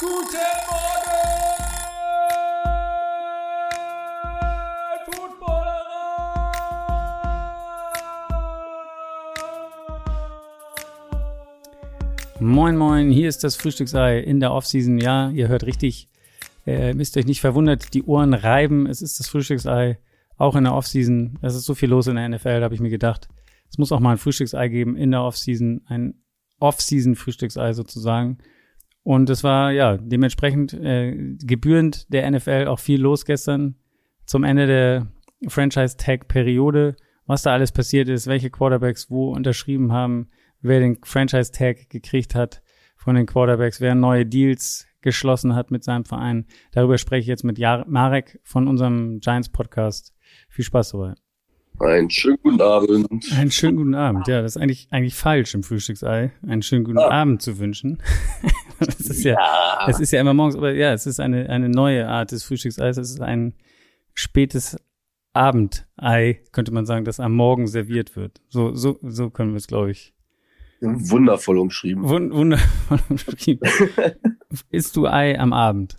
Guten Morgen, Footballerer! Moin, moin, hier ist das Frühstücksei in der Offseason. Ja, ihr hört richtig. Äh, müsst euch nicht verwundert, die Ohren reiben. Es ist das Frühstücksei, auch in der Offseason. Es ist so viel los in der NFL, habe ich mir gedacht. Es muss auch mal ein Frühstücksei geben in der Offseason, ein Off-Season-Frühstücksei sozusagen. Und es war ja dementsprechend äh, gebührend der NFL auch viel los gestern zum Ende der Franchise-Tag-Periode, was da alles passiert ist, welche Quarterbacks wo unterschrieben haben, wer den Franchise-Tag gekriegt hat von den Quarterbacks, wer neue Deals geschlossen hat mit seinem Verein. Darüber spreche ich jetzt mit Jar Marek von unserem Giants-Podcast. Viel Spaß dabei. Einen schönen guten Abend. Einen schönen guten Abend. Ja, das ist eigentlich, eigentlich falsch im Frühstücksei, einen schönen guten Ah. Abend zu wünschen. das ist ja, es ist ja immer morgens, aber ja, es ist eine, eine neue Art des Frühstückseis. Es ist ein spätes Abendei, könnte man sagen, das am Morgen serviert wird. So, so, so können wir es, glaube ich. Wundervoll umschrieben. Wund wundervoll beschrieben. Isst du Ei am Abend?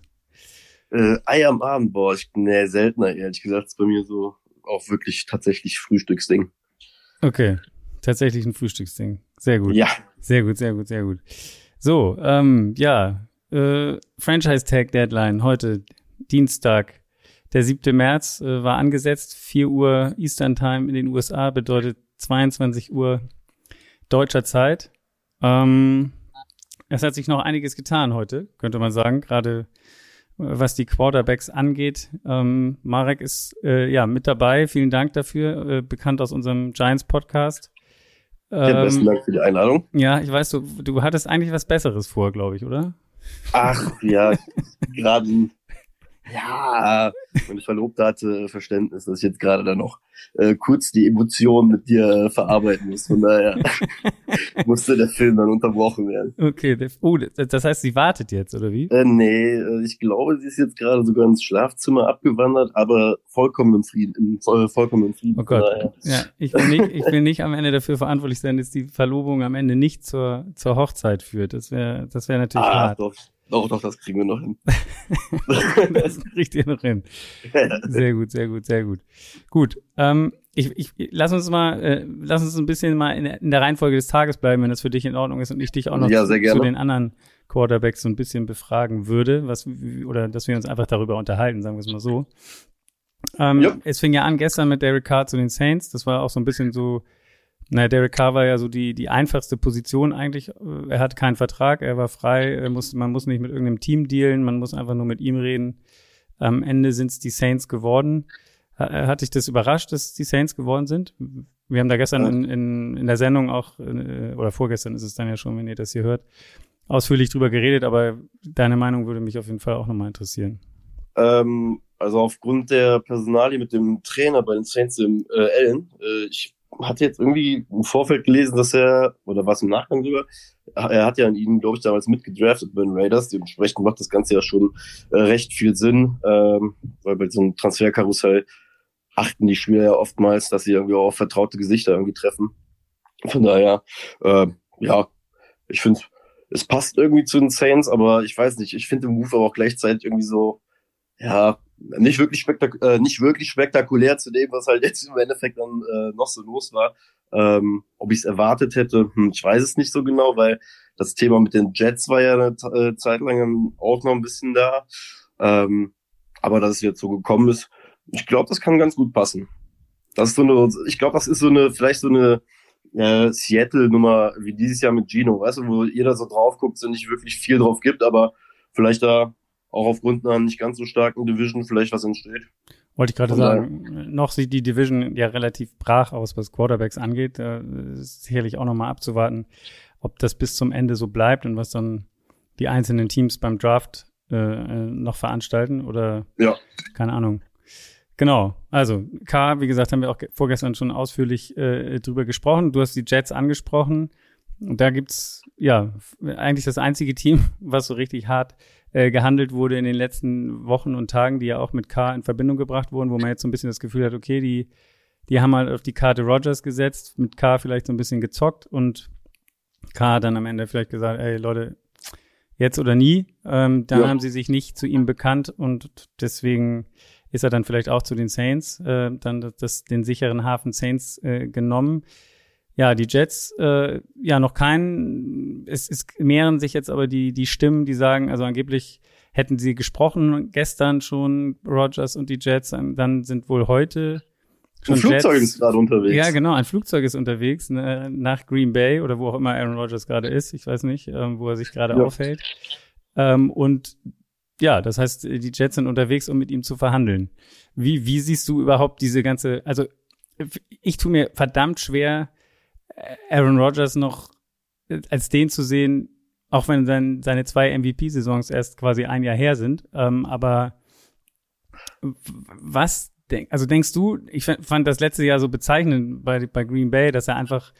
Äh, Ei am Abend, boah, ich, nee, seltener, ehrlich gesagt, ist bei mir so auch wirklich tatsächlich Frühstücksding. Okay. Tatsächlich ein Frühstücksding. Sehr gut. Ja, Sehr gut, sehr gut, sehr gut. So, ähm, ja, äh, Franchise Tag Deadline heute Dienstag, der 7. März äh, war angesetzt, 4 Uhr Eastern Time in den USA bedeutet 22 Uhr deutscher Zeit. Ähm, es hat sich noch einiges getan heute, könnte man sagen, gerade äh, was die Quarterbacks angeht. Ähm, Marek ist äh, ja mit dabei. Vielen Dank dafür, äh, bekannt aus unserem Giants Podcast. Ja, besten Ähm, Dank für die Einladung. ja, ich weiß, du, du hattest eigentlich was Besseres vor, glaube ich, oder? Ach, ja, gerade, ja, meine Verlobte hatte Verständnis, dass ich jetzt gerade da noch äh, kurz die Emotionen mit dir äh, verarbeiten muss. Von daher musste der Film dann unterbrochen werden. Okay, der- oh, das heißt, sie wartet jetzt, oder wie? Äh, nee, äh, ich glaube, sie ist jetzt gerade sogar ins Schlafzimmer abgewandert, aber vollkommen im Frieden, im, voll, vollkommen im Frieden. Oh Gott. Ja, ich will nicht, ich will nicht am Ende dafür verantwortlich sein, dass die Verlobung am Ende nicht zur, zur Hochzeit führt. Das wäre, das wäre natürlich Ah, hart. doch, doch, doch, das kriegen wir noch hin. Das kriegt ihr noch hin. Sehr gut, sehr gut, sehr gut. Gut, ähm, ich, ich, lass uns mal, äh, lass uns ein bisschen mal in, der- in der Reihenfolge des Tages bleiben, wenn das für dich in Ordnung ist und ich dich auch noch Ja, zu, zu den anderen Quarterbacks so ein bisschen befragen würde, was oder dass wir uns einfach darüber unterhalten, sagen wir es mal so. Ähm, Ja. Es fing ja an gestern mit Derek Carr zu den Saints. Das war auch so ein bisschen so, naja, Derek Carr war ja so die, die einfachste Position eigentlich. Äh, Er hat keinen Vertrag, er war frei, er muss, man muss nicht mit irgendeinem Team dealen, man muss einfach nur mit ihm reden. Am Ende sind es die Saints geworden. Ha- Hat dich das überrascht, dass die Saints geworden sind? Wir haben da gestern in, in, in der Sendung auch, äh, oder vorgestern ist es dann ja schon, wenn ihr das hier hört, ausführlich drüber geredet, aber deine Meinung würde mich auf jeden Fall auch nochmal interessieren. Ähm, also aufgrund der Personalie mit dem Trainer bei den Saints, dem äh, Allen, äh, ich hatte jetzt irgendwie im Vorfeld gelesen, dass er, oder was im Nachgang sogar, er hat ja an ihn, glaube ich, damals mitgedraftet bei den Raiders. Dementsprechend macht das Ganze ja schon äh, recht viel Sinn, ähm, weil bei so einem Transferkarussell achten die Spieler ja oftmals, dass sie irgendwie auch vertraute Gesichter irgendwie treffen. Von daher, äh, ja, ich finde, es passt irgendwie zu den Saints, aber ich weiß nicht, ich finde den Move aber auch gleichzeitig irgendwie so, ja, nicht wirklich, spektak äh, nicht wirklich spektakulär zu dem, was halt jetzt im Endeffekt dann äh, noch so los war. Ähm, ob ich es erwartet hätte, hm, ich weiß es nicht so genau, weil das Thema mit den Jets war ja eine äh, Zeit lang auch noch ein bisschen da. Ähm, aber dass es jetzt so gekommen ist, ich glaube, das kann ganz gut passen. Das ist so eine, ich glaube, das ist so eine, vielleicht so eine äh, Seattle-Nummer wie dieses Jahr mit Gino, weißt du, wo jeder so drauf guckt und nicht wirklich viel drauf gibt, aber vielleicht da auch aufgrund einer nicht ganz so starken Division vielleicht was entsteht. Wollte ich gerade sagen, noch sieht die Division ja relativ brach aus, was Quarterbacks angeht. Da ist sicherlich auch nochmal abzuwarten, ob das bis zum Ende so bleibt und was dann die einzelnen Teams beim Draft äh, äh, noch veranstalten oder Ja. keine Ahnung. Genau, also K, wie gesagt, haben wir auch ge- vorgestern schon ausführlich äh, drüber gesprochen. Du hast die Jets angesprochen. Und da gibt's ja f- eigentlich das einzige Team, was so richtig hart äh, gehandelt wurde in den letzten Wochen und Tagen, die ja auch mit K in Verbindung gebracht wurden, wo man jetzt so ein bisschen das Gefühl hat, okay, die, die haben halt auf die Karte Rogers gesetzt, mit K vielleicht so ein bisschen gezockt und K dann am Ende vielleicht gesagt, ey Leute, jetzt oder nie. Ähm, dann Ja. haben sie sich nicht zu ihm bekannt und deswegen ist er dann vielleicht auch zu den Saints, äh, dann das, den sicheren Hafen Saints äh, genommen. Ja, die Jets, äh, ja, noch kein, es, es mehren sich jetzt aber die, die Stimmen, die sagen, also angeblich hätten sie gesprochen gestern schon, Rogers und die Jets, dann sind wohl heute Ein Flugzeug Jets- ist gerade unterwegs. ja, genau. Ein Flugzeug ist unterwegs ne, nach Green Bay oder wo auch immer Aaron Rodgers gerade ist. Ich weiß nicht, ähm, wo er sich gerade Ja. aufhält. Ähm, und ja, das heißt, die Jets sind unterwegs, um mit ihm zu verhandeln. Wie, wie siehst du überhaupt diese ganze, also ich tue mir verdammt schwer, Aaron Rodgers noch als den zu sehen, auch wenn sein, seine zwei MVP-Saisons erst quasi ein Jahr her sind. Ähm, aber was denk, also denkst du, ich fand das letzte Jahr so bezeichnend bei, bei Green Bay, dass er einfach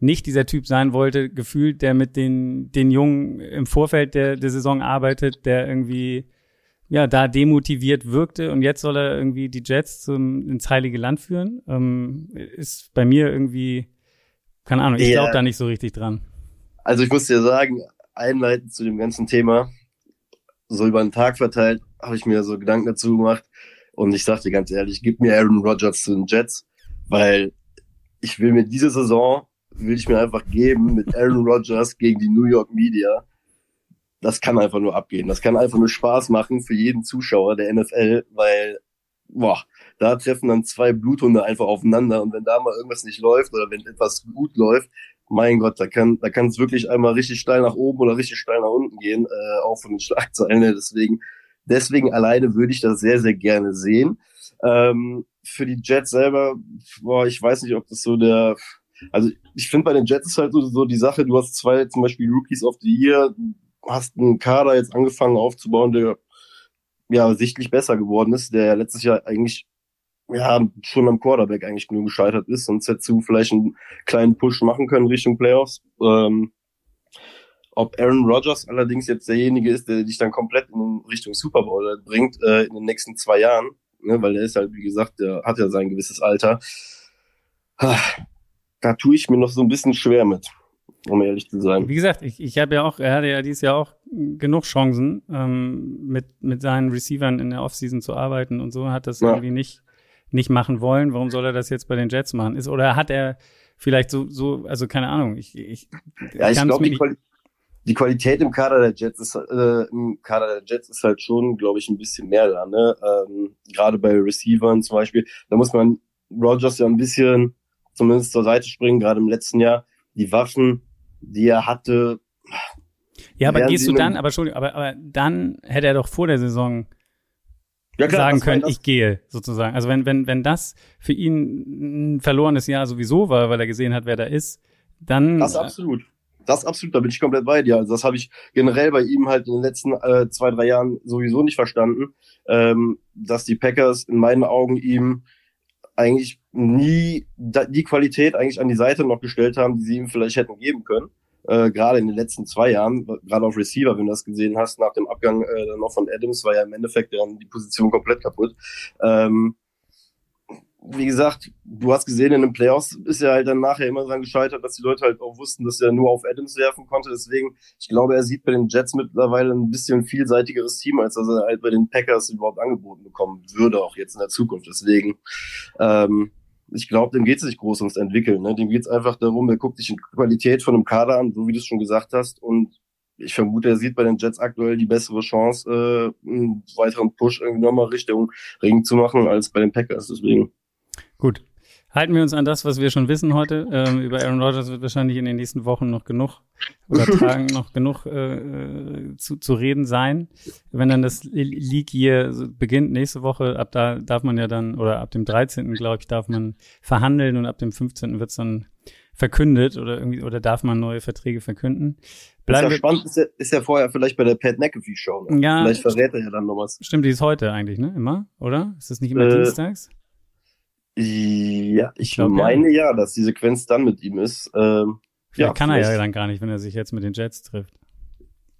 nicht dieser Typ sein wollte, gefühlt, der mit den, den Jungen im Vorfeld der, der Saison arbeitet, der irgendwie ja, da demotiviert wirkte und jetzt soll er irgendwie die Jets zum, ins heilige Land führen. Ähm, ist bei mir irgendwie, keine Ahnung, ich Ja. glaube da nicht so richtig dran. Also ich muss dir sagen, einleitend zu dem ganzen Thema, so über den Tag verteilt, habe ich mir so Gedanken dazu gemacht. Und ich sag dir ganz ehrlich, gib mir Aaron Rodgers zu den Jets, weil ich will mir diese Saison, will ich mir einfach geben mit Aaron Rodgers gegen die New York Media. Das kann einfach nur abgehen. Das kann einfach nur Spaß machen für jeden Zuschauer der NFL, weil, boah, da treffen dann zwei Bluthunde einfach aufeinander. Und wenn da mal irgendwas nicht läuft oder wenn etwas gut läuft, mein Gott, da kann da kann es wirklich einmal richtig steil nach oben oder richtig steil nach unten gehen, äh, auch von den Schlagzeilen. Deswegen, deswegen alleine würde ich das sehr, sehr gerne sehen. Ähm, für die Jets selber, boah, ich weiß nicht, ob das so der, also ich finde bei den Jets ist halt so, so die Sache, du hast zwei zum Beispiel Rookies of the Year, hast einen Kader jetzt angefangen aufzubauen, der ja sichtlich besser geworden ist, der letztes Jahr eigentlich ja, schon am Quarterback eigentlich nur gescheitert ist, sonst hättest du vielleicht einen kleinen Push machen können Richtung Playoffs. Ähm, ob Aaron Rodgers allerdings jetzt derjenige ist, der dich dann komplett in Richtung Super Bowl bringt äh, in den nächsten zwei Jahren, ne, weil der ist halt, wie gesagt, der hat ja sein gewisses Alter. Ah, Da tue ich mir noch so ein bisschen schwer mit, um ehrlich zu sein. Wie gesagt, ich, ich habe ja auch, er hatte ja dieses Jahr auch genug Chancen, ähm, mit, mit seinen Receivern in der Offseason zu arbeiten und so, hat das Ja. irgendwie nicht, nicht machen wollen. Warum soll er das jetzt bei den Jets machen? Ist, oder hat er vielleicht so, so, also keine Ahnung, ich, ich, Ja, ich glaube, die, Quali die Qualität im Kader der Jets ist, äh, im Kader der Jets ist halt schon, glaube ich, ein bisschen mehr da, ne? Ähm, Gerade bei Receivern zum Beispiel, da muss man Rogers ja ein bisschen zumindest zur Seite springen, gerade im letzten Jahr. Die Waffen, die er hatte, ja, aber gehst du dann, aber Entschuldigung, aber, aber dann hätte er doch vor der Saison ja sagen das war können, ich gehe, sozusagen. Also wenn, wenn, wenn das für ihn ein verlorenes Jahr sowieso war, weil er gesehen hat, wer da ist, dann Das absolut. Das absolut, da bin ich komplett bei dir. Also das habe ich generell bei ihm halt in den letzten äh, zwei, drei Jahren sowieso nicht verstanden, ähm, dass die Packers in meinen Augen ihm eigentlich nie die Qualität eigentlich an die Seite noch gestellt haben, die sie ihm vielleicht hätten geben können. Äh, gerade in den letzten zwei Jahren, gerade auf Receiver, wenn du das gesehen hast, nach dem Abgang äh, noch von Adams, war ja im Endeffekt dann die Position komplett kaputt. Ähm, wie gesagt, du hast gesehen, in den Playoffs ist er halt dann nachher immer dran gescheitert, dass die Leute halt auch wussten, dass er nur auf Adams werfen konnte. Deswegen, ich glaube, er sieht bei den Jets mittlerweile ein bisschen vielseitigeres Team, als dass er halt bei den Packers überhaupt angeboten bekommen würde, auch jetzt in der Zukunft. Deswegen, ähm, ich glaube, dem geht es nicht groß ums Entwickeln. Ne? Dem geht es einfach darum, er guckt sich die Qualität von einem Kader an, so wie du es schon gesagt hast. Und ich vermute, er sieht bei den Jets aktuell die bessere Chance, äh, einen weiteren Push irgendwie nochmal Richtung Ring zu machen, als bei den Packers. Deswegen. Gut. Halten wir uns an das, was wir schon wissen heute. Ähm, über Aaron Rodgers wird wahrscheinlich in den nächsten Wochen noch genug oder Tagen noch genug äh, äh, zu, zu reden sein. Wenn dann das League hier beginnt nächste Woche, ab da darf man ja dann, oder ab dem 13. glaube ich, darf man verhandeln und ab dem 15. wird es dann verkündet oder irgendwie, oder darf man neue Verträge verkünden. Ist Bleiben ja wir, spannend, ist ja, ist ja vorher vielleicht bei der Pat McAfee Show. Ne? Ja. Vielleicht verrät er ja dann noch was. stimmt, die ist heute eigentlich, ne? Immer, oder? Ist das nicht immer Äh, dienstags? Ja, ich glaub, ja. meine ja. dass die Sequenz dann mit ihm ist. Ähm, Vielleicht ja, kann er ja vielleicht. dann gar nicht, wenn er sich jetzt mit den Jets trifft.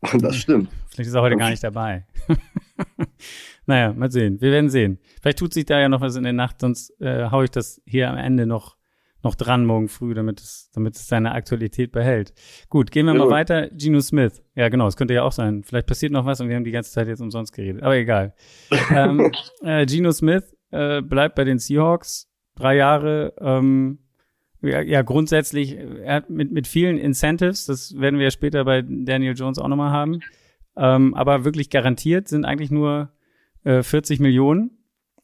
das stimmt. Vielleicht ist er heute gar nicht dabei. naja, mal sehen. Wir werden sehen. Vielleicht tut sich da ja noch was in der Nacht, sonst äh, hau ich das hier am Ende noch, noch dran morgen früh, damit es, damit es seine Aktualität behält. Gut, gehen wir ja, mal weiter. Geno Smith. Ja, genau, es könnte ja auch sein. Vielleicht passiert noch was und wir haben die ganze Zeit jetzt umsonst geredet. Aber egal. ähm, äh, Geno Smith äh, bleibt bei den Seahawks. Drei Jahre, ähm, ja, ja, grundsätzlich, er hat mit, mit vielen Incentives, das werden wir ja später bei Daniel Jones auch nochmal haben. Ähm, aber wirklich garantiert sind eigentlich nur äh, 40 Millionen,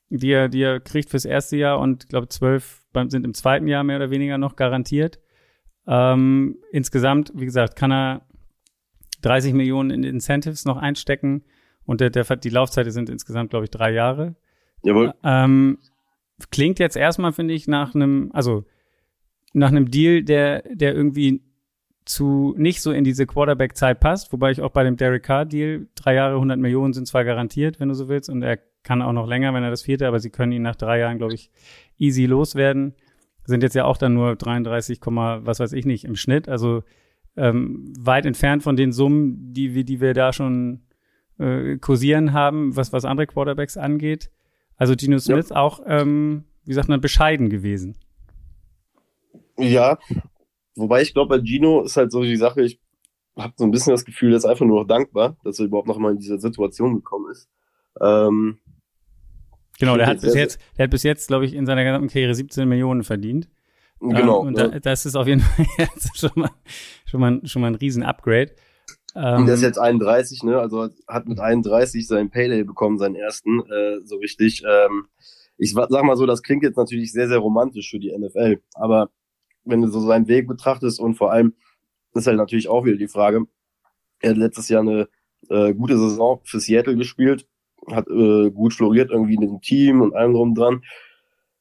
die er, die er kriegt fürs erste Jahr und glaube 12 sind im zweiten Jahr mehr oder weniger noch garantiert. Ähm, insgesamt, wie gesagt, kann er 30 Millionen in Incentives noch einstecken und der, der, die Laufzeiten sind insgesamt, glaube ich, drei Jahre. Jawohl. Ähm, klingt jetzt erstmal, finde ich, nach einem, also nach einem Deal, der, der irgendwie zu nicht so in diese Quarterback-Zeit passt, wobei ich auch bei dem Derek Carr-Deal, drei Jahre 100 Millionen sind zwar garantiert, wenn du so willst, und er kann auch noch länger, wenn er das vierte, aber sie können ihn nach drei Jahren, glaube ich, easy loswerden. Sind jetzt ja auch dann nur 33, was weiß ich nicht im Schnitt, also ähm, weit entfernt von den Summen, die wir, die wir da schon äh, kursieren haben, was, was andere Quarterbacks angeht. Also Geno Smith ja. auch, ähm, wie sagt man, bescheiden gewesen. Ja, wobei ich glaube, bei Gino ist halt so die Sache, ich habe so ein bisschen das Gefühl, er ist einfach nur noch dankbar, dass er überhaupt noch mal in diese Situation gekommen ist. Ähm, genau, der hat bis jetzt, der hat bis jetzt, glaube ich, in seiner gesamten Karriere 17 Millionen verdient. Genau. Ähm, und ja. da, das ist auf jeden Fall schon mal, schon mal, schon mal ein riesen Upgrade. Ähm, und der ist jetzt 31, ne? Also hat mit 31 seinen Payday bekommen, seinen ersten, äh, so richtig. Ähm, ich sag mal so, das klingt jetzt natürlich sehr, sehr romantisch für die NFL, aber wenn du so seinen Weg betrachtest und vor allem ist halt natürlich auch wieder die Frage, er hat letztes Jahr eine äh, gute Saison für Seattle gespielt, hat äh, gut floriert irgendwie in dem Team und allem drum dran.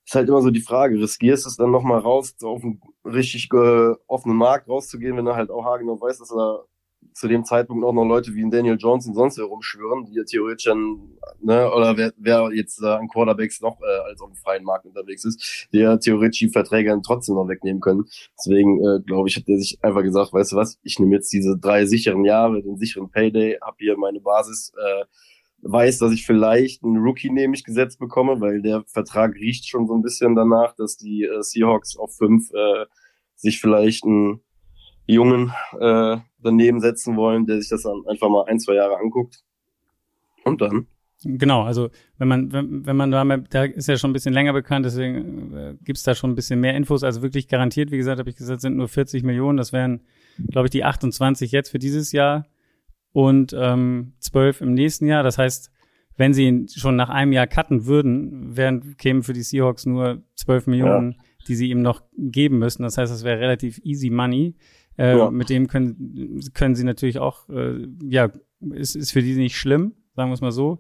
Ist halt immer so die Frage, riskierst du es dann nochmal raus, so auf einen richtig äh, offenen Markt rauszugehen, wenn er halt auch haargenau weiß, dass er zu dem Zeitpunkt auch noch Leute wie Daniel Jones und sonst herumschwören, die ja theoretisch dann, ne, oder wer, wer jetzt äh, an Quarterbacks noch äh, als auf dem freien Markt unterwegs ist, der theoretisch die Verträge dann trotzdem noch wegnehmen können. Deswegen, äh, glaube ich, hat der sich einfach gesagt, weißt du was, ich nehme jetzt diese drei sicheren Jahre, den sicheren Payday, hab hier meine Basis, äh, weiß, dass ich vielleicht einen Rookie nämlich gesetzt bekomme, weil der Vertrag riecht schon so ein bisschen danach, dass die äh, Seahawks auf fünf äh, sich vielleicht ein Jungen äh, daneben setzen wollen, der sich das dann einfach mal ein, zwei Jahre anguckt. Und dann. Genau, also wenn man, wenn, wenn man da, da ist ja schon ein bisschen länger bekannt, deswegen äh, gibt's da schon ein bisschen mehr Infos. Also wirklich garantiert, wie gesagt, habe ich gesagt, sind nur 40 Millionen. Das wären, glaube ich, die 28 jetzt für dieses Jahr und ähm, 12 im nächsten Jahr. Das heißt, wenn sie ihn schon nach einem Jahr cutten würden, wären, kämen für die Seahawks nur 12 Millionen, ja. die sie ihm noch geben müssen. Das heißt, das wäre relativ easy money. Äh, ja. Mit dem können, können sie natürlich auch, äh, ja, ist, ist für die nicht schlimm, sagen wir es mal so.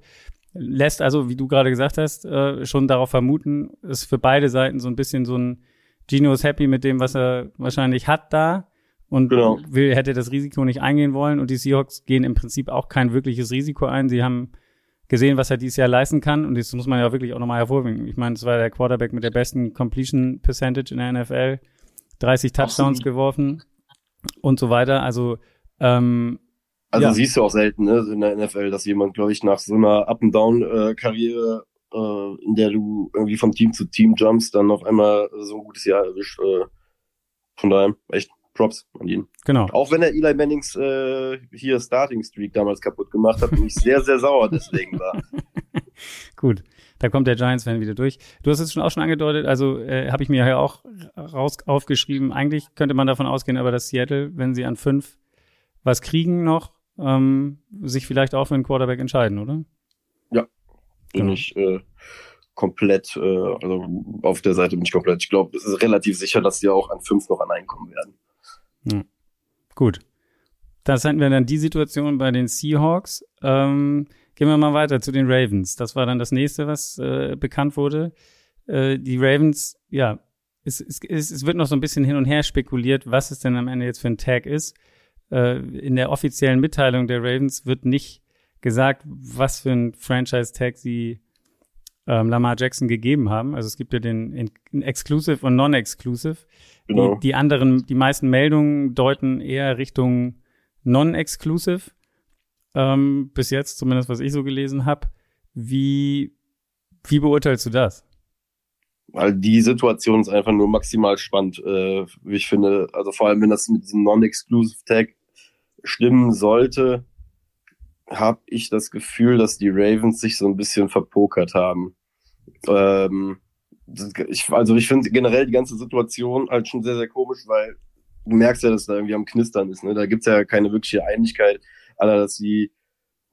Lässt also, wie du gerade gesagt hast, äh, schon darauf vermuten, ist für beide Seiten so ein bisschen so ein Gino ist happy mit dem, was er wahrscheinlich hat da und genau. will, hätte das Risiko nicht eingehen wollen. Und die Seahawks gehen im Prinzip auch kein wirkliches Risiko ein. Sie haben gesehen, was er dieses Jahr leisten kann. Und das muss man ja wirklich auch nochmal hervorheben. Ich meine, es war der Quarterback mit der besten Completion Percentage in der NFL. 30 Touchdowns Absolut. geworfen und so weiter. Also ähm, also ja. siehst du auch selten ne, in der NFL, dass jemand, glaube ich, nach so einer Up-and-Down-Karriere, äh, in der du irgendwie von Team zu Team jumpst, dann auf einmal so ein gutes Jahr erwischt. Äh, von daher, echt Props an ihn. Genau. Auch wenn er Eli Mannings äh, hier Starting Streak damals kaputt gemacht hat und ich sehr, sehr sauer deswegen war. Gut, da kommt der Giants-Fan wieder durch. Du hast es schon auch schon angedeutet, also äh, habe ich mir ja auch raus aufgeschrieben. Eigentlich könnte man davon ausgehen, aber dass Seattle, wenn sie an fünf was kriegen noch, ähm, sich vielleicht auch für einen Quarterback entscheiden, oder? Ja, bin genau. ich äh, komplett, äh, also auf der Seite bin ich komplett. Ich glaube, es ist relativ sicher, dass sie auch an fünf noch an einkommen werden. Ja. Gut. Das hatten wir dann die Situation bei den Seahawks. Ähm, Gehen wir mal weiter zu den Ravens. Das war dann das nächste, was äh, bekannt wurde. Äh, die Ravens, ja, es, es, es wird noch so ein bisschen hin und her spekuliert, was es denn am Ende jetzt für ein Tag ist. Äh, in der offiziellen Mitteilung der Ravens wird nicht gesagt, was für ein Franchise-Tag sie ähm, Lamar Jackson gegeben haben. Also es gibt ja den in, in Exclusive und Non-Exclusive. Genau. Die, die anderen, die meisten Meldungen deuten eher Richtung Non-Exclusive ähm, bis jetzt, zumindest was ich so gelesen habe. Wie, wie beurteilst du das? weil die Situation ist einfach nur maximal spannend, äh, wie ich finde. Also vor allem, wenn das mit diesem Non-Exclusive Tag stimmen sollte, habe ich das Gefühl, dass die Ravens sich so ein bisschen verpokert haben. Ähm, ich, also ich finde generell die ganze Situation halt schon sehr, sehr komisch, weil du merkst ja, dass da irgendwie am Knistern ist. Ne? Da gibt's ja keine wirkliche Einigkeit, aller, dass die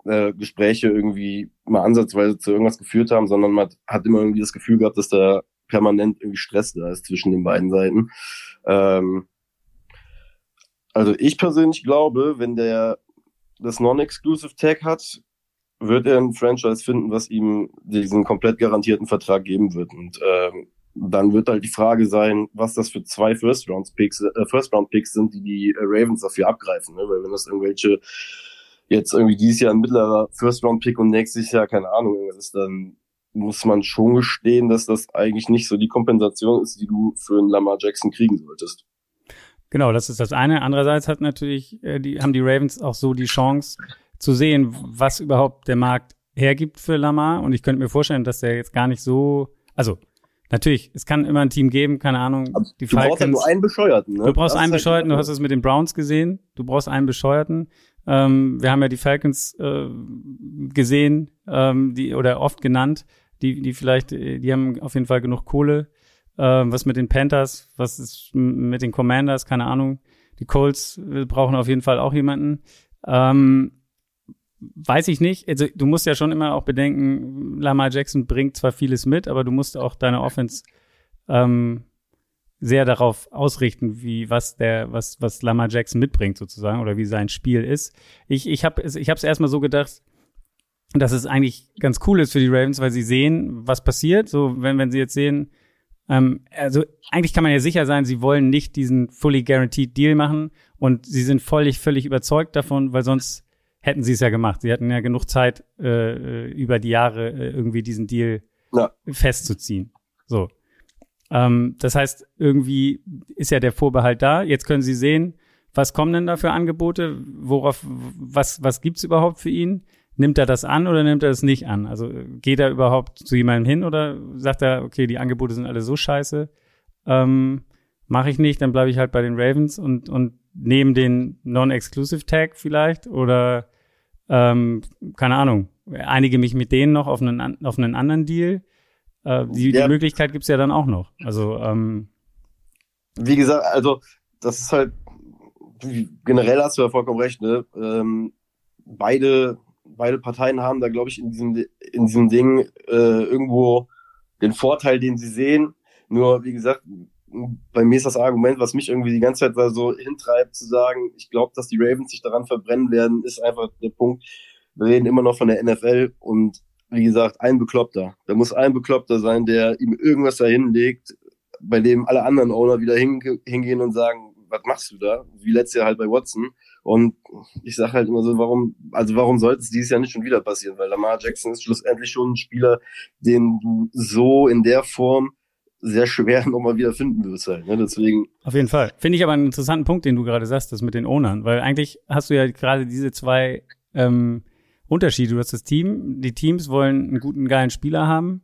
äh, Gespräche irgendwie mal ansatzweise zu irgendwas geführt haben, sondern man hat immer irgendwie das Gefühl gehabt, dass da permanent irgendwie Stress da ist zwischen den beiden Seiten. Ähm, also ich persönlich glaube, wenn der das Non-Exclusive Tag hat, wird er ein Franchise finden, was ihm diesen komplett garantierten Vertrag geben wird. Und ähm, dann wird halt die Frage sein, was das für zwei First Round Picks, äh, First sind, die die äh, Ravens dafür abgreifen. Ne? Weil wenn das irgendwelche jetzt irgendwie dieses Jahr ein mittlerer First Round Pick und nächstes Jahr keine Ahnung irgendwas ist, dann muss man schon gestehen, dass das eigentlich nicht so die Kompensation ist, die du für einen Lamar Jackson kriegen solltest. Genau, das ist das eine. Andererseits hat natürlich, äh, die, haben die Ravens auch so die Chance zu sehen, was überhaupt der Markt hergibt für Lamar. Und ich könnte mir vorstellen, dass der jetzt gar nicht so, also natürlich, es kann immer ein Team geben, keine Ahnung. Die du Falcons, brauchst ja nur einen Bescheuerten. Ne? Du brauchst das einen halt Bescheuerten, du hast es mit den Browns gesehen. Du brauchst einen Bescheuerten. Ähm, wir haben ja die Falcons äh, gesehen, ähm, die oder oft genannt, die, die vielleicht, die haben auf jeden Fall genug Kohle. Ähm, was mit den Panthers, was ist mit den Commanders, keine Ahnung. Die Colts brauchen auf jeden Fall auch jemanden. Ähm, weiß ich nicht. Also du musst ja schon immer auch bedenken, Lamar Jackson bringt zwar vieles mit, aber du musst auch deine Offense ähm, sehr darauf ausrichten, wie was der, was, was Lamar Jackson mitbringt sozusagen oder wie sein Spiel ist. Ich, ich habe ich habe es erstmal so gedacht, dass es eigentlich ganz cool ist für die Ravens, weil sie sehen, was passiert. So, wenn, wenn sie jetzt sehen, ähm, also eigentlich kann man ja sicher sein, sie wollen nicht diesen fully guaranteed Deal machen und sie sind völlig, völlig überzeugt davon, weil sonst hätten sie es ja gemacht. Sie hatten ja genug Zeit, äh, äh über die Jahre äh, irgendwie diesen Deal ja. festzuziehen. So. Ähm, das heißt, irgendwie ist ja der Vorbehalt da. Jetzt können Sie sehen, was kommen denn da für Angebote? Worauf, was, was gibt's überhaupt für ihn? Nimmt er das an oder nimmt er das nicht an? Also geht er überhaupt zu jemandem hin oder sagt er, okay, die Angebote sind alle so scheiße, ähm, mache ich nicht, dann bleibe ich halt bei den Ravens und, und nehme den Non-Exclusive Tag vielleicht oder ähm, keine Ahnung, einige mich mit denen noch auf einen, auf einen anderen Deal äh, die, ja. die Möglichkeit gibt's ja dann auch noch. Also ähm, wie gesagt, also das ist halt generell hast du ja vollkommen recht. Ne? Ähm, beide beide Parteien haben da glaube ich in diesem in diesem Ding äh, irgendwo den Vorteil, den sie sehen. Nur wie gesagt, bei mir ist das Argument, was mich irgendwie die ganze Zeit da so hintreibt, zu sagen, ich glaube, dass die Ravens sich daran verbrennen werden, ist einfach der Punkt. Wir reden immer noch von der NFL und wie gesagt, ein Bekloppter. Da muss ein Bekloppter sein, der ihm irgendwas da hinlegt, bei dem alle anderen Owner wieder hingehen und sagen, was machst du da? Wie letztes Jahr halt bei Watson. Und ich sage halt immer so, warum, also warum sollte es dieses Jahr nicht schon wieder passieren? Weil Lamar Jackson ist schlussendlich schon ein Spieler, den du so in der Form sehr schwer nochmal wieder finden wirst halt. Ne? Deswegen. Auf jeden Fall. Finde ich aber einen interessanten Punkt, den du gerade sagst, das mit den Ownern. Weil eigentlich hast du ja gerade diese zwei ähm, Unterschiede. Du hast das Team, die Teams wollen einen guten, geilen Spieler haben.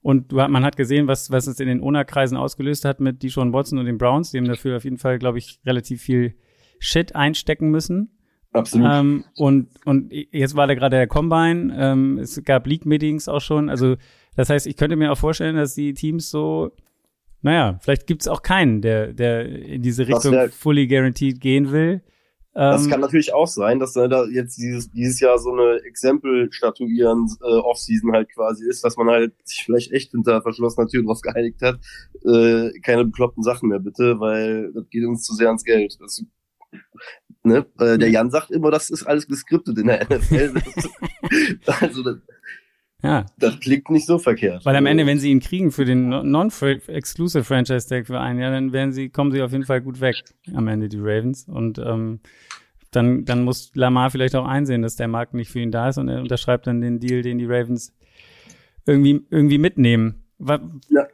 Und du, man hat gesehen, was, was es in den Owner-Kreisen ausgelöst hat mit Deshaun Watson und den Browns. Die haben dafür auf jeden Fall, glaube ich, relativ viel Shit einstecken müssen. Absolut. Ähm, und, und jetzt war da gerade der Combine. Ähm, es gab League-Meetings auch schon. Also, das heißt, ich könnte mir auch vorstellen, dass die Teams so, naja, vielleicht gibt es auch keinen, der, der in diese Richtung fully guaranteed gehen will. Das ähm, kann natürlich auch sein, dass da jetzt dieses, dieses Jahr so eine Exempel statuieren äh, Offseason halt quasi ist, dass man halt sich vielleicht echt hinter verschlossener Tür drauf geeinigt hat, äh, keine bekloppten Sachen mehr bitte, weil das geht uns zu sehr ans Geld. Das, ne? äh, der Jan sagt immer, das ist alles geskriptet in der NFL. also das, ja. Das klingt nicht so verkehrt. Weil am Ende, wenn sie ihn kriegen für den Non-Exclusive Franchise Tag für ein Jahr, dann werden sie, kommen sie auf jeden Fall gut weg am Ende, die Ravens. Und ähm, dann, dann muss Lamar vielleicht auch einsehen, dass der Markt nicht für ihn da ist und er unterschreibt dann den Deal, den die Ravens irgendwie, irgendwie mitnehmen. Ja.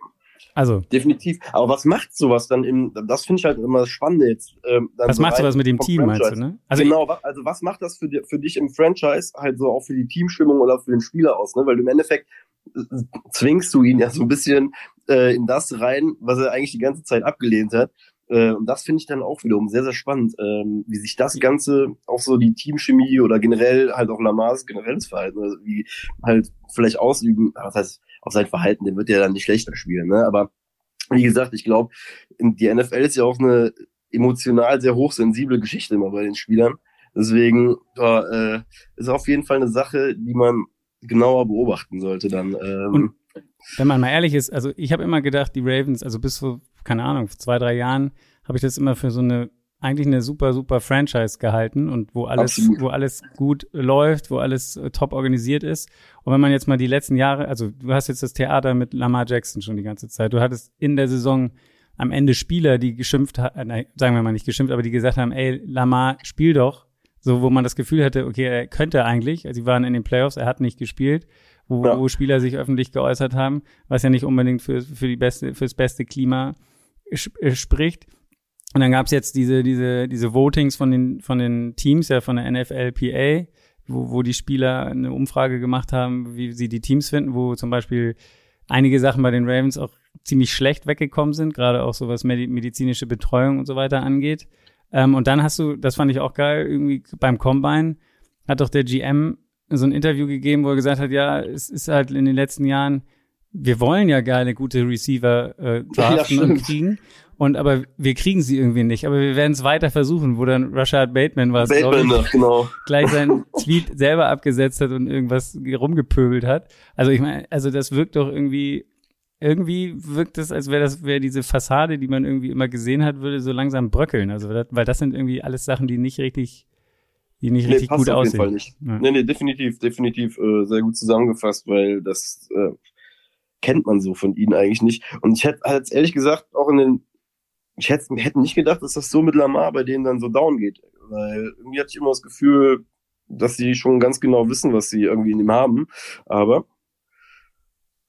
Also. Definitiv. Aber was macht sowas dann im, das finde ich halt immer das Spannende jetzt. Ähm, was so macht sowas mit dem Team, Franchise. meinst du, ne? Also genau, also was macht das für, für dich im Franchise halt so auch für die Teamstimmung oder für den Spieler aus, ne? Weil du im Endeffekt äh, zwingst du ihn ja so ein bisschen äh, in das rein, was er eigentlich die ganze Zeit abgelehnt hat. Äh, und das finde ich dann auch wiederum sehr, sehr spannend, ähm, wie sich das Ganze, auch so die Teamchemie oder generell halt auch Lamars generelles Verhalten, also wie halt vielleicht ausüben, was heißt, auf sein Verhalten, den wird er dann nicht schlechter spielen, ne? Aber wie gesagt, ich glaube, die NFL ist ja auch eine emotional sehr hochsensible Geschichte immer bei den Spielern. Deswegen ja, äh, ist auf jeden Fall eine Sache, die man genauer beobachten sollte dann. Ähm, Und wenn man mal ehrlich ist, also ich habe immer gedacht, die Ravens, also bis vor, keine Ahnung, vor zwei, drei Jahren habe ich das immer für so eine eigentlich eine super, super Franchise gehalten und wo alles, Absolut. wo alles gut läuft, wo alles äh, top organisiert ist. Und wenn man jetzt mal die letzten Jahre, also du hast jetzt das Theater mit Lamar Jackson schon die ganze Zeit. Du hattest in der Saison am Ende Spieler, die geschimpft haben, äh, sagen wir mal nicht geschimpft, aber die gesagt haben, ey, Lamar, spiel doch. So, wo man das Gefühl hatte, okay, er könnte eigentlich, also sie waren in den Playoffs, er hat nicht gespielt, wo, ja. wo Spieler sich öffentlich geäußert haben, was ja nicht unbedingt für, für die beste, fürs beste Klima äh, spricht. Und dann gab's jetzt diese, diese, diese Votings von den, von den Teams, ja, von der NFLPA, wo, wo die Spieler eine Umfrage gemacht haben, wie sie die Teams finden, wo zum Beispiel einige Sachen bei den Ravens auch ziemlich schlecht weggekommen sind, gerade auch so was medizinische Betreuung und so weiter angeht. Ähm, und dann hast du, das fand ich auch geil, irgendwie beim Combine hat doch der GM so ein Interview gegeben, wo er gesagt hat, ja, es ist halt in den letzten Jahren, wir wollen ja geile gute Receiver äh, draften ja, und kriegen. Und aber wir kriegen sie irgendwie nicht. Aber wir werden es weiter versuchen, wo dann Rashad Bateman war, Bateman noch, genau. gleich seinen Tweet selber abgesetzt hat und irgendwas rumgepöbelt hat. Also ich meine, also das wirkt doch irgendwie, irgendwie wirkt es, als wäre das, wäre diese Fassade, die man irgendwie immer gesehen hat, würde so langsam bröckeln. Also das, weil das sind irgendwie alles Sachen, die nicht richtig, die nicht nee, richtig gut auf aussehen. Jeden Fall nicht. Ja. Nee, nee, definitiv, definitiv äh, sehr gut zusammengefasst, weil das äh, kennt man so von ihnen eigentlich nicht. Und ich hätte jetzt ehrlich gesagt auch in den ich hätte, hätte nicht gedacht, dass das so mit Lamar bei denen dann so down geht. Weil irgendwie hatte ich immer das Gefühl, dass sie schon ganz genau wissen, was sie irgendwie in ihm haben. Aber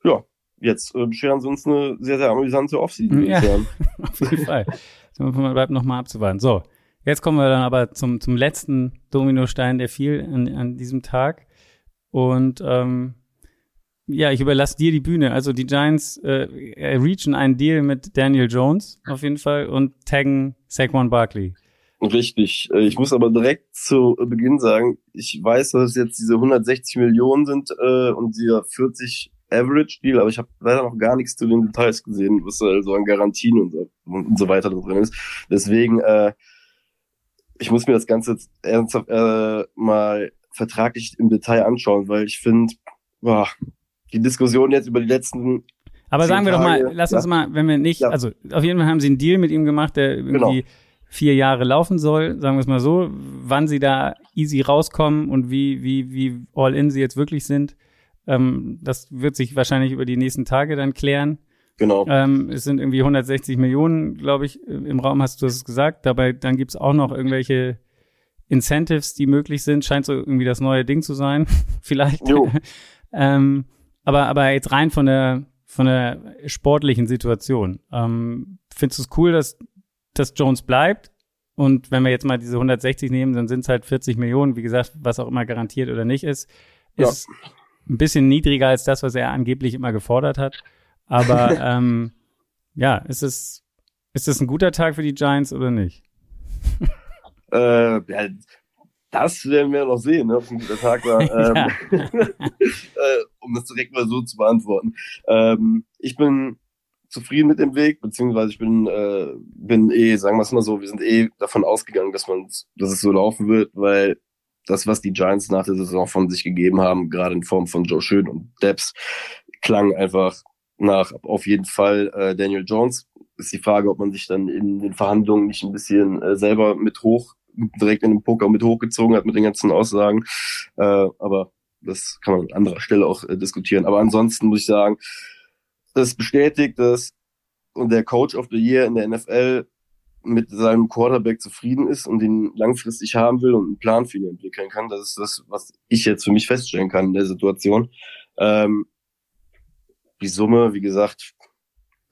ja, jetzt äh, bescheren sie uns eine sehr, sehr amüsante Offseason. Ja, auf jeden Fall. Man bleibt nochmal abzuwarten. So, jetzt kommen wir dann aber zum, zum letzten Dominostein, der fiel an, an diesem Tag. Und ähm, ja, ich überlasse dir die Bühne. Also die Giants äh, reachen einen Deal mit Daniel Jones auf jeden Fall und taggen Saquon Barkley. Richtig. Äh, ich muss aber direkt zu Beginn sagen, ich weiß, dass es jetzt diese 160 Millionen sind äh, und dieser 40 Average Deal, aber ich habe leider noch gar nichts zu den Details gesehen, was also an Garantien und so, und so weiter drin ist. Deswegen, äh, ich muss mir das Ganze ernsthaft äh, mal vertraglich im Detail anschauen, weil ich finde, die Diskussion jetzt über die letzten. Aber sagen wir Tage, doch mal, lass ja. uns mal, wenn wir nicht, ja. also auf jeden Fall haben sie einen Deal mit ihm gemacht, der irgendwie genau. vier Jahre laufen soll, sagen wir es mal so. Wann sie da easy rauskommen und wie, wie, wie all in sie jetzt wirklich sind, ähm, das wird sich wahrscheinlich über die nächsten Tage dann klären. Genau. Ähm, es sind irgendwie 160 Millionen, glaube ich, im Raum hast du es gesagt. Dabei, dann gibt's auch noch irgendwelche Incentives, die möglich sind. Scheint so irgendwie das neue Ding zu sein, vielleicht. Jo. ähm, aber, aber jetzt rein von der, von der sportlichen Situation. Ähm, findest du es cool, dass, dass Jones bleibt? Und wenn wir jetzt mal diese 160 nehmen, dann sind es halt 40 Millionen, wie gesagt, was auch immer garantiert oder nicht ist. Ist ja. ein bisschen niedriger als das, was er angeblich immer gefordert hat. Aber ähm, ja, ist es, ist es ein guter Tag für die Giants oder nicht? äh, ja, das werden wir noch sehen, ne, ob es ein guter Tag war. ähm, äh, um das direkt mal so zu beantworten. Ähm, ich bin zufrieden mit dem Weg, beziehungsweise ich bin, äh, bin eh, sagen wir es mal so, wir sind eh davon ausgegangen, dass man, dass es so laufen wird, weil das, was die Giants nach der Saison von sich gegeben haben, gerade in Form von Joe Schön und Debs, klang einfach nach auf jeden Fall äh, Daniel Jones. Ist die Frage, ob man sich dann in den Verhandlungen nicht ein bisschen äh, selber mit hoch direkt in den Poker mit hochgezogen hat mit den ganzen Aussagen. Äh, aber das kann man an anderer Stelle auch äh, diskutieren. Aber ansonsten muss ich sagen, das bestätigt, dass der Coach of the Year in der NFL mit seinem Quarterback zufrieden ist und ihn langfristig haben will und einen Plan für ihn entwickeln kann. Das ist das, was ich jetzt für mich feststellen kann in der Situation. Ähm, die Summe, wie gesagt,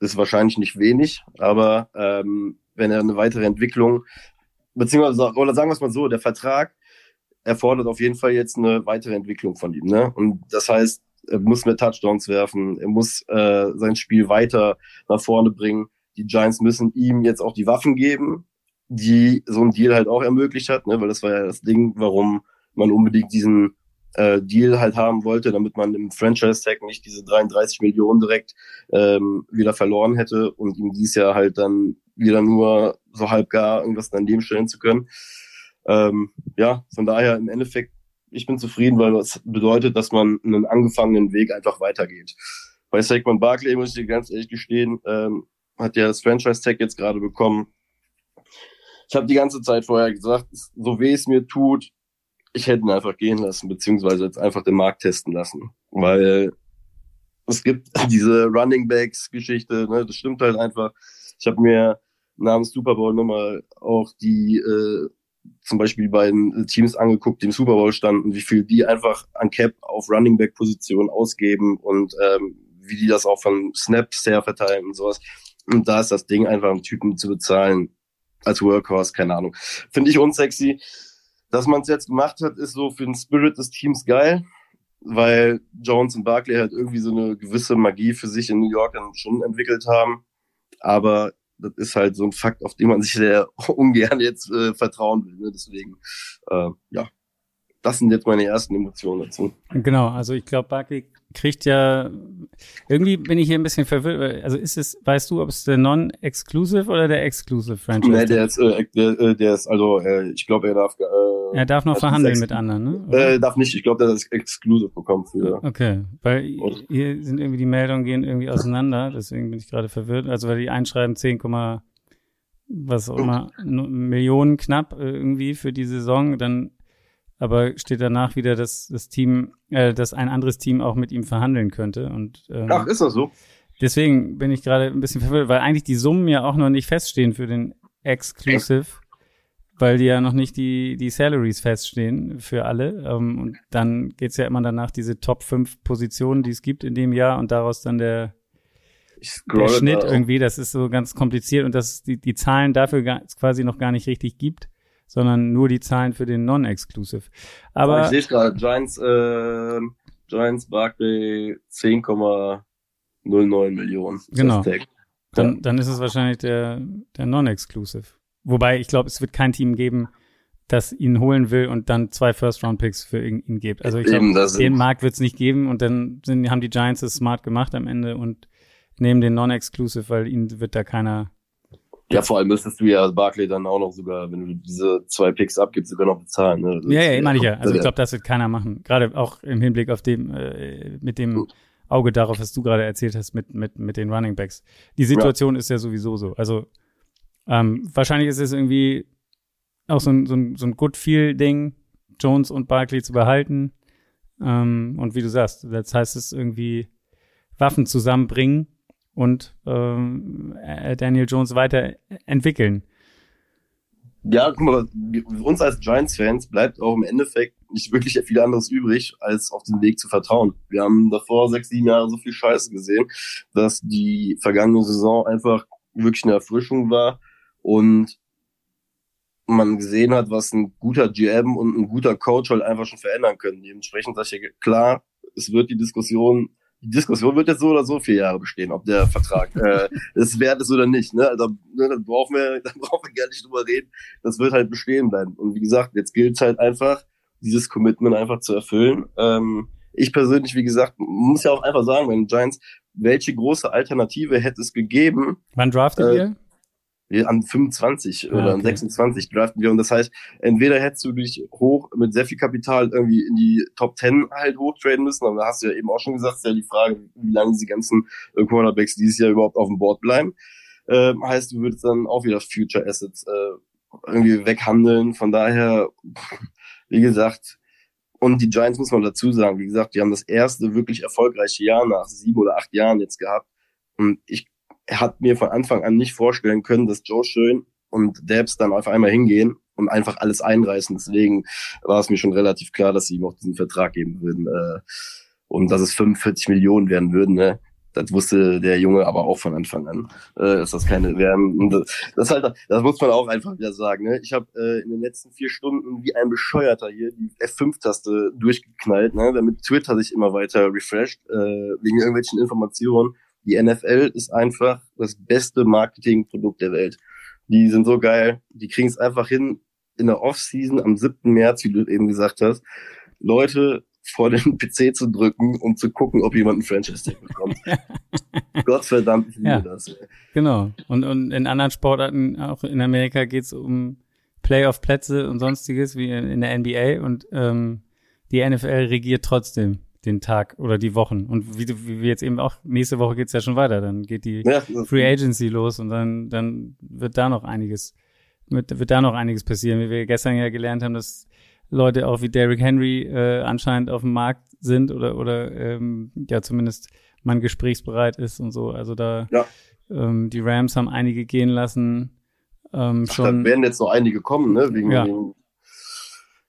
ist wahrscheinlich nicht wenig, aber ähm, wenn er eine weitere Entwicklung beziehungsweise, oder sagen wir es mal so, der Vertrag erfordert auf jeden Fall jetzt eine weitere Entwicklung von ihm. Ne? Und das heißt, er muss mehr Touchdowns werfen, er muss äh, sein Spiel weiter nach vorne bringen. Die Giants müssen ihm jetzt auch die Waffen geben, die so ein Deal halt auch ermöglicht hat, ne? weil das war ja das Ding, warum man unbedingt diesen äh, Deal halt haben wollte, damit man im Franchise-Tag nicht diese 33 Millionen direkt ähm, wieder verloren hätte und ihm dies Jahr halt dann wieder nur so halb gar irgendwas daneben stellen zu können. Ähm, ja, von daher im Endeffekt, ich bin zufrieden, weil das bedeutet, dass man einen angefangenen Weg einfach weitergeht. Bei Saquon Barkley muss ich dir ganz ehrlich gestehen, ähm, hat ja das Franchise-Tag jetzt gerade bekommen. Ich habe die ganze Zeit vorher gesagt, so weh es mir tut, ich hätte ihn einfach gehen lassen, beziehungsweise jetzt einfach den Markt testen lassen. Weil es gibt diese Running Backs Geschichte, ne, das stimmt halt einfach. Ich habe mir namens Super Bowl nochmal auch die äh, zum Beispiel die beiden Teams angeguckt, die im Super Bowl standen, wie viel die einfach an Cap auf Running Back Position ausgeben und ähm, wie die das auch von Snaps her verteilen und sowas. Und da ist das Ding einfach einen Typen zu bezahlen als Workhorse, keine Ahnung. Finde ich unsexy. Dass man es jetzt gemacht hat, ist so für den Spirit des Teams geil, weil Jones und Barkley halt irgendwie so eine gewisse Magie für sich in New York dann schon entwickelt haben. Aber das ist halt so ein Fakt, auf den man sich sehr ungern jetzt äh, vertrauen will. Ne? Deswegen, äh, ja, das sind jetzt meine ersten Emotionen dazu. Genau, also ich glaube, Barkley kriegt ja, irgendwie bin ich hier ein bisschen verwirrt. Also ist es, weißt du, ob es der Non-Exclusive oder der Exclusive Franchise Nee, der ist, äh, der, äh, der ist, also äh, ich glaube, er darf äh, Er darf noch also verhandeln mit anderen, ne? Oder? Äh, darf nicht, ich glaube, der hat das Exclusive bekommen für. Okay, weil hier sind irgendwie die Meldungen gehen irgendwie auseinander, deswegen bin ich gerade verwirrt. Also weil die einschreiben 10, was auch immer, Millionen knapp äh, irgendwie für die Saison, dann aber steht danach wieder, dass das Team, äh, dass ein anderes Team auch mit ihm verhandeln könnte. Und ähm, Ach, ist das so? deswegen bin ich gerade ein bisschen verwirrt, weil eigentlich die Summen ja auch noch nicht feststehen für den Exclusive, weil die ja noch nicht die, die Salaries feststehen für alle. Ähm, und dann geht's ja immer danach diese Top 5 Positionen, die es gibt in dem Jahr und daraus dann der, der Schnitt da irgendwie. Das ist so ganz kompliziert und dass die, die Zahlen dafür gar, quasi noch gar nicht richtig gibt, sondern nur die Zahlen für den Non-Exclusive. Aber ich sehe gerade, Giants, äh, Giants Barkley 10,09 Millionen. Genau. dann, dann ist es wahrscheinlich der, der Non-Exclusive. Wobei, ich glaube, es wird kein Team geben, das ihn holen will und dann zwei First-Round-Picks für ihn, ihn gibt. Also ich glaube, den Markt wird es nicht geben und dann sind, haben die Giants es smart gemacht am Ende und nehmen den Non-Exclusive, weil ihnen wird da keiner. Ja, vor allem müsstest du ja Barkley dann auch noch sogar, wenn du diese zwei Picks abgibst, sogar noch bezahlen. Ne? Ja, ja, ist- meine ich ja. Also ich glaube, das wird keiner machen. Gerade auch im Hinblick auf dem, äh, mit dem Auge darauf, was du gerade erzählt hast mit, mit, mit den Running Backs. Die Situation ist ja sowieso so. Also ähm, wahrscheinlich ist es irgendwie auch so ein, so ein, so ein Good-Feel-Ding, Jones und Barkley zu behalten. Ähm, und wie du sagst, das heißt es irgendwie Waffen zusammenbringen und ähm, äh, Daniel Jones weiterentwickeln. Ja, guck mal, uns als Giants-Fans bleibt auch im Endeffekt nicht wirklich viel anderes übrig, als auf den Weg zu vertrauen. Wir haben davor sechs, sieben Jahre so viel Scheiße gesehen, dass die vergangene Saison einfach wirklich eine Erfrischung war und man gesehen hat, was ein guter GM und ein guter Coach halt einfach schon verändern können. Dementsprechend sage ich klar, es wird die Diskussion, die Diskussion wird jetzt so oder so vier Jahre bestehen, ob der Vertrag äh, es wert ist oder nicht. Ne? Also, ne, da brauchen wir, da brauchen wir gar nicht drüber reden. Das wird halt bestehen bleiben. Und wie gesagt, jetzt gilt es halt einfach, dieses Commitment einfach zu erfüllen. Ähm, ich persönlich, wie gesagt, muss ja auch einfach sagen, bei den Giants, welche große Alternative hätte es gegeben, Wann draftet Äh, ihr? Wir an 25 Ah, oder an okay. 26 draften wir. Und das heißt, entweder hättest du dich hoch mit sehr viel Kapital irgendwie in die Top 10 halt hochtraden müssen, aber da hast du ja eben auch schon gesagt, ist ja die Frage, wie lange diese ganzen äh, Quarterbacks dieses Jahr überhaupt auf dem Board bleiben. Ähm, heißt, du würdest dann auch wieder Future Assets äh, irgendwie weghandeln. Von daher, wie gesagt, und die Giants muss man dazu sagen, wie gesagt, die haben das erste wirklich erfolgreiche Jahr nach sieben oder acht Jahren jetzt gehabt. Und ich hat mir von Anfang an nicht vorstellen können, dass Joe Schön und Debs dann auf einmal hingehen und einfach alles einreißen. Deswegen war es mir schon relativ klar, dass sie ihm auch diesen Vertrag geben würden. Äh, und dass es 45 Millionen werden würden. Ne? das wusste der Junge aber auch von Anfang an. Äh, ist das keine Wärme. Das halt, das muss man auch einfach wieder sagen. Ne? Ich habe äh, in den letzten vier Stunden wie ein Bescheuerter hier die F5-Taste durchgeknallt, ne? damit Twitter sich immer weiter refresht, äh, wegen irgendwelchen Informationen. Die NFL ist einfach das beste Marketingprodukt der Welt. Die sind so geil, die kriegen es einfach hin, in der Offseason am 7. März, wie du eben gesagt hast, Leute vor den PC zu drücken, um zu gucken, ob jemand ein Franchise-Tag bekommt. Gott verdammt, ich liebe Ja. das. Genau. Und, und in anderen Sportarten, auch in Amerika, geht's um Playoff-Plätze und sonstiges, wie in, in der NBA. Und ähm, die NFL regiert trotzdem den Tag oder die Wochen. Und wie, du- wie wir jetzt eben auch, nächste Woche geht's ja schon weiter. Dann geht die Ja, Free Agency los und dann, dann wird da noch einiges, wird, wird da noch einiges passieren, wie wir gestern ja gelernt haben, dass Leute auch wie Derrick Henry äh, anscheinend auf dem Markt sind oder oder ähm, ja zumindest man gesprächsbereit ist und so. Also da Ja. ähm, die Rams haben einige gehen lassen. Ähm, Ach, schon da werden jetzt noch einige kommen, ne? Wegen Ja. den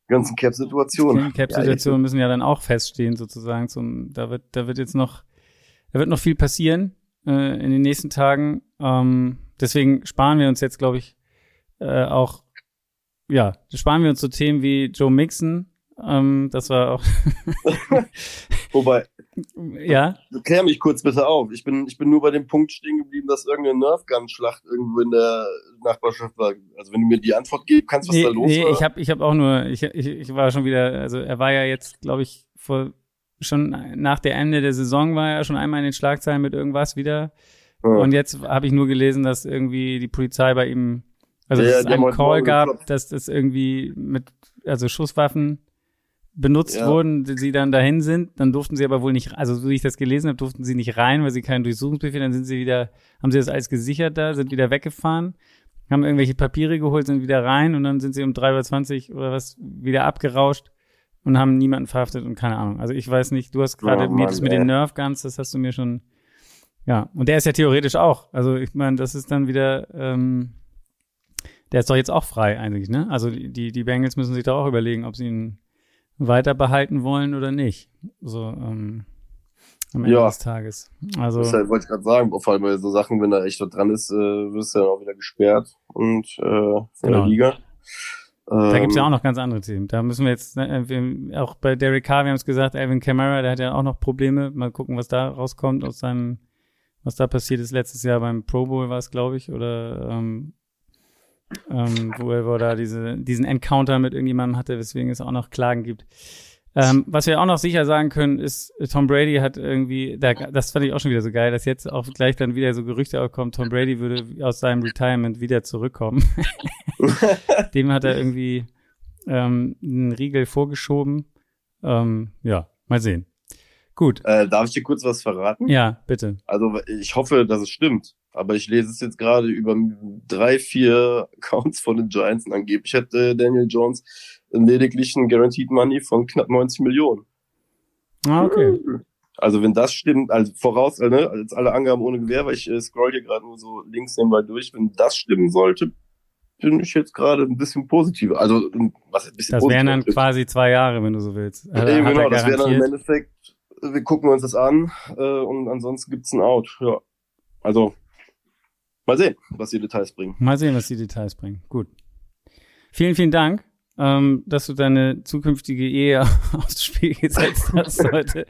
ganzen Cap-Situationen. Cap-Situationen müssen ja dann auch feststehen sozusagen. Zum, da wird da wird jetzt noch da wird noch viel passieren äh, in den nächsten Tagen. Ähm, deswegen sparen wir uns jetzt, glaube ich, äh, auch ja, sparen wir uns so Themen wie Joe Mixon. Ähm, das war auch Wobei, ja klär mich kurz bitte auf. Ich bin, ich bin nur bei dem Punkt stehen geblieben, dass irgendeine Nerfgun-Schlacht irgendwo in der Nachbarschaft war. Also wenn du mir die Antwort gibst, kannst du was nee, da los nee war? ich habe ich hab auch nur ich, ich ich war schon wieder also er war ja jetzt glaube ich vor schon nach der Ende der Saison war er schon einmal in den Schlagzeilen mit irgendwas wieder Ja. Und jetzt habe ich nur gelesen, dass irgendwie die Polizei bei ihm, also Ja, dass es einen Call gab, dass das irgendwie mit, also Schusswaffen benutzt Ja. wurden, die sie dann dahin sind. Dann durften sie aber wohl nicht, also so wie ich das gelesen habe, durften sie nicht rein, weil sie keinen Durchsuchungsbefehl, dann sind sie wieder, haben sie das alles gesichert da, sind wieder weggefahren, haben irgendwelche Papiere geholt, sind wieder rein und dann sind sie um 3.20 Uhr oder was wieder abgerauscht und haben niemanden verhaftet und keine Ahnung. Also ich weiß nicht, du hast gerade Oh mir das mit den Nerf Guns, das hast du mir schon ja, und der ist ja theoretisch auch. Also ich meine, das ist dann wieder, ähm, der ist doch jetzt auch frei eigentlich, ne? Also die, die die Bengals müssen sich doch auch überlegen, ob sie ihn weiter behalten wollen oder nicht. So ähm, am Ende Ja. des Tages. Also Das halt, wollte ich gerade sagen, vor allem bei so Sachen, wenn da echt was dran ist, äh, wirst du dann auch wieder gesperrt und äh, von Genau. der Liga. da gibt's ja Ähm, auch noch ganz andere Themen. Da müssen wir jetzt, ne, wir, auch bei Derek Carr, wir haben es gesagt, Alvin Kamara, der hat ja auch noch Probleme. Mal gucken, was da rauskommt aus seinem, was da passiert ist letztes Jahr beim Pro Bowl war es, glaube ich, oder ähm, ähm, wo er da diese, diesen Encounter mit irgendjemandem hatte, weswegen es auch noch Klagen gibt. Ähm, was wir auch noch sicher sagen können, ist, Tom Brady hat irgendwie, da, das fand ich auch schon wieder so geil, dass jetzt auch gleich dann wieder so Gerüchte aufkommen, Tom Brady würde aus seinem Retirement wieder zurückkommen. Dem hat er irgendwie ähm, einen Riegel vorgeschoben. Ähm, ja, mal sehen. Gut. äh, darf ich dir kurz was verraten? Ja, bitte. Also ich hoffe, dass es stimmt. Aber ich lese es jetzt gerade über drei, vier Accounts von den Giants und angeblich hätte Daniel Jones lediglich ein Guaranteed Money von knapp 90 Millionen. Ah, okay. Also wenn das stimmt, also voraus, äh, ne, als alle Angaben ohne Gewehr, weil ich äh, scroll hier gerade nur so links nebenbei durch, wenn das stimmen sollte, bin ich jetzt gerade ein bisschen positiver. Also was ein bisschen Das wären dann quasi zwei Jahre, wenn du so willst. Ja, hat er genau, das wäre dann im. Endeffekt, äh, wir gucken uns das an äh, und ansonsten gibt's ein Out. Ja. Also mal sehen, was die Details bringen. Mal sehen, was die Details bringen. Gut. Vielen, vielen Dank, ähm, dass du deine zukünftige Ehe aufs Spiel gesetzt hast heute.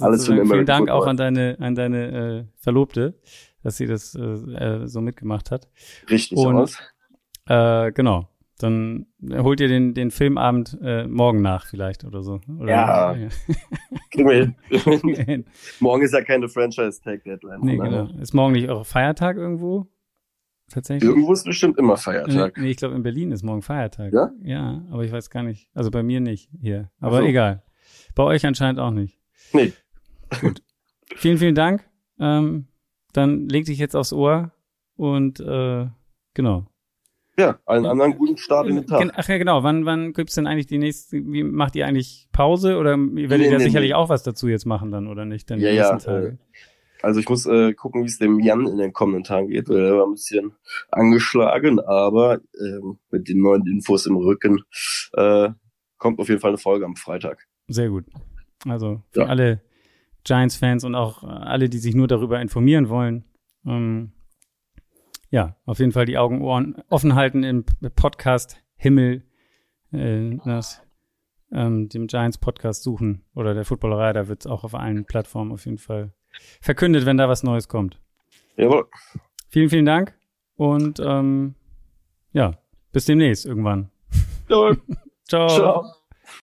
Alles für den Vielen Dank auch an deine, an deine äh, Verlobte, dass sie das äh, äh, so mitgemacht hat. Richtig Und- aus. Äh, genau. Dann holt ihr den, den Filmabend äh, morgen nach vielleicht oder so. Oder, Ja. Kriegen wir hin. Morgen ist ja keine Franchise-Tag-Deadline. nee, genau. Ist morgen nicht auch Feiertag irgendwo? Tatsächlich? Irgendwo ist bestimmt immer Feiertag. nee, ich glaube, in Berlin ist morgen Feiertag. Ja? Ja, aber ich weiß gar nicht. Also bei mir nicht hier. Aber so. egal. Bei euch anscheinend auch nicht. Nee. Vielen, vielen Dank. Ähm, dann leg dich jetzt aufs Ohr und äh, genau. Ja, allen anderen guten Start in den Tag. Ach ja, genau. Wann, wann gibt's denn eigentlich die nächste, wie macht ihr eigentlich Pause oder ihr werdet Nee, ja nee, sicherlich nee. auch was dazu jetzt machen dann, oder nicht? Dann die Ja, ja, nächsten Tage. Also ich muss äh, gucken, wie es dem Jan in den kommenden Tagen geht, weil er war ein bisschen angeschlagen, aber ähm, mit den neuen Infos im Rücken äh, kommt auf jeden Fall eine Folge am Freitag. Sehr gut. Also für Ja. alle, Giants-Fans und auch alle, die sich nur darüber informieren wollen. Ähm, ja, auf jeden Fall die Augen, Ohren offen halten im Podcast Himmel, äh, das, ähm, dem Giants Podcast suchen oder der Footballerei, da wird es auch auf allen Plattformen auf jeden Fall verkündet, wenn da was Neues kommt. Jawohl. Vielen, vielen Dank und ähm, ja, bis demnächst irgendwann. Jawohl. Ciao. Ciao.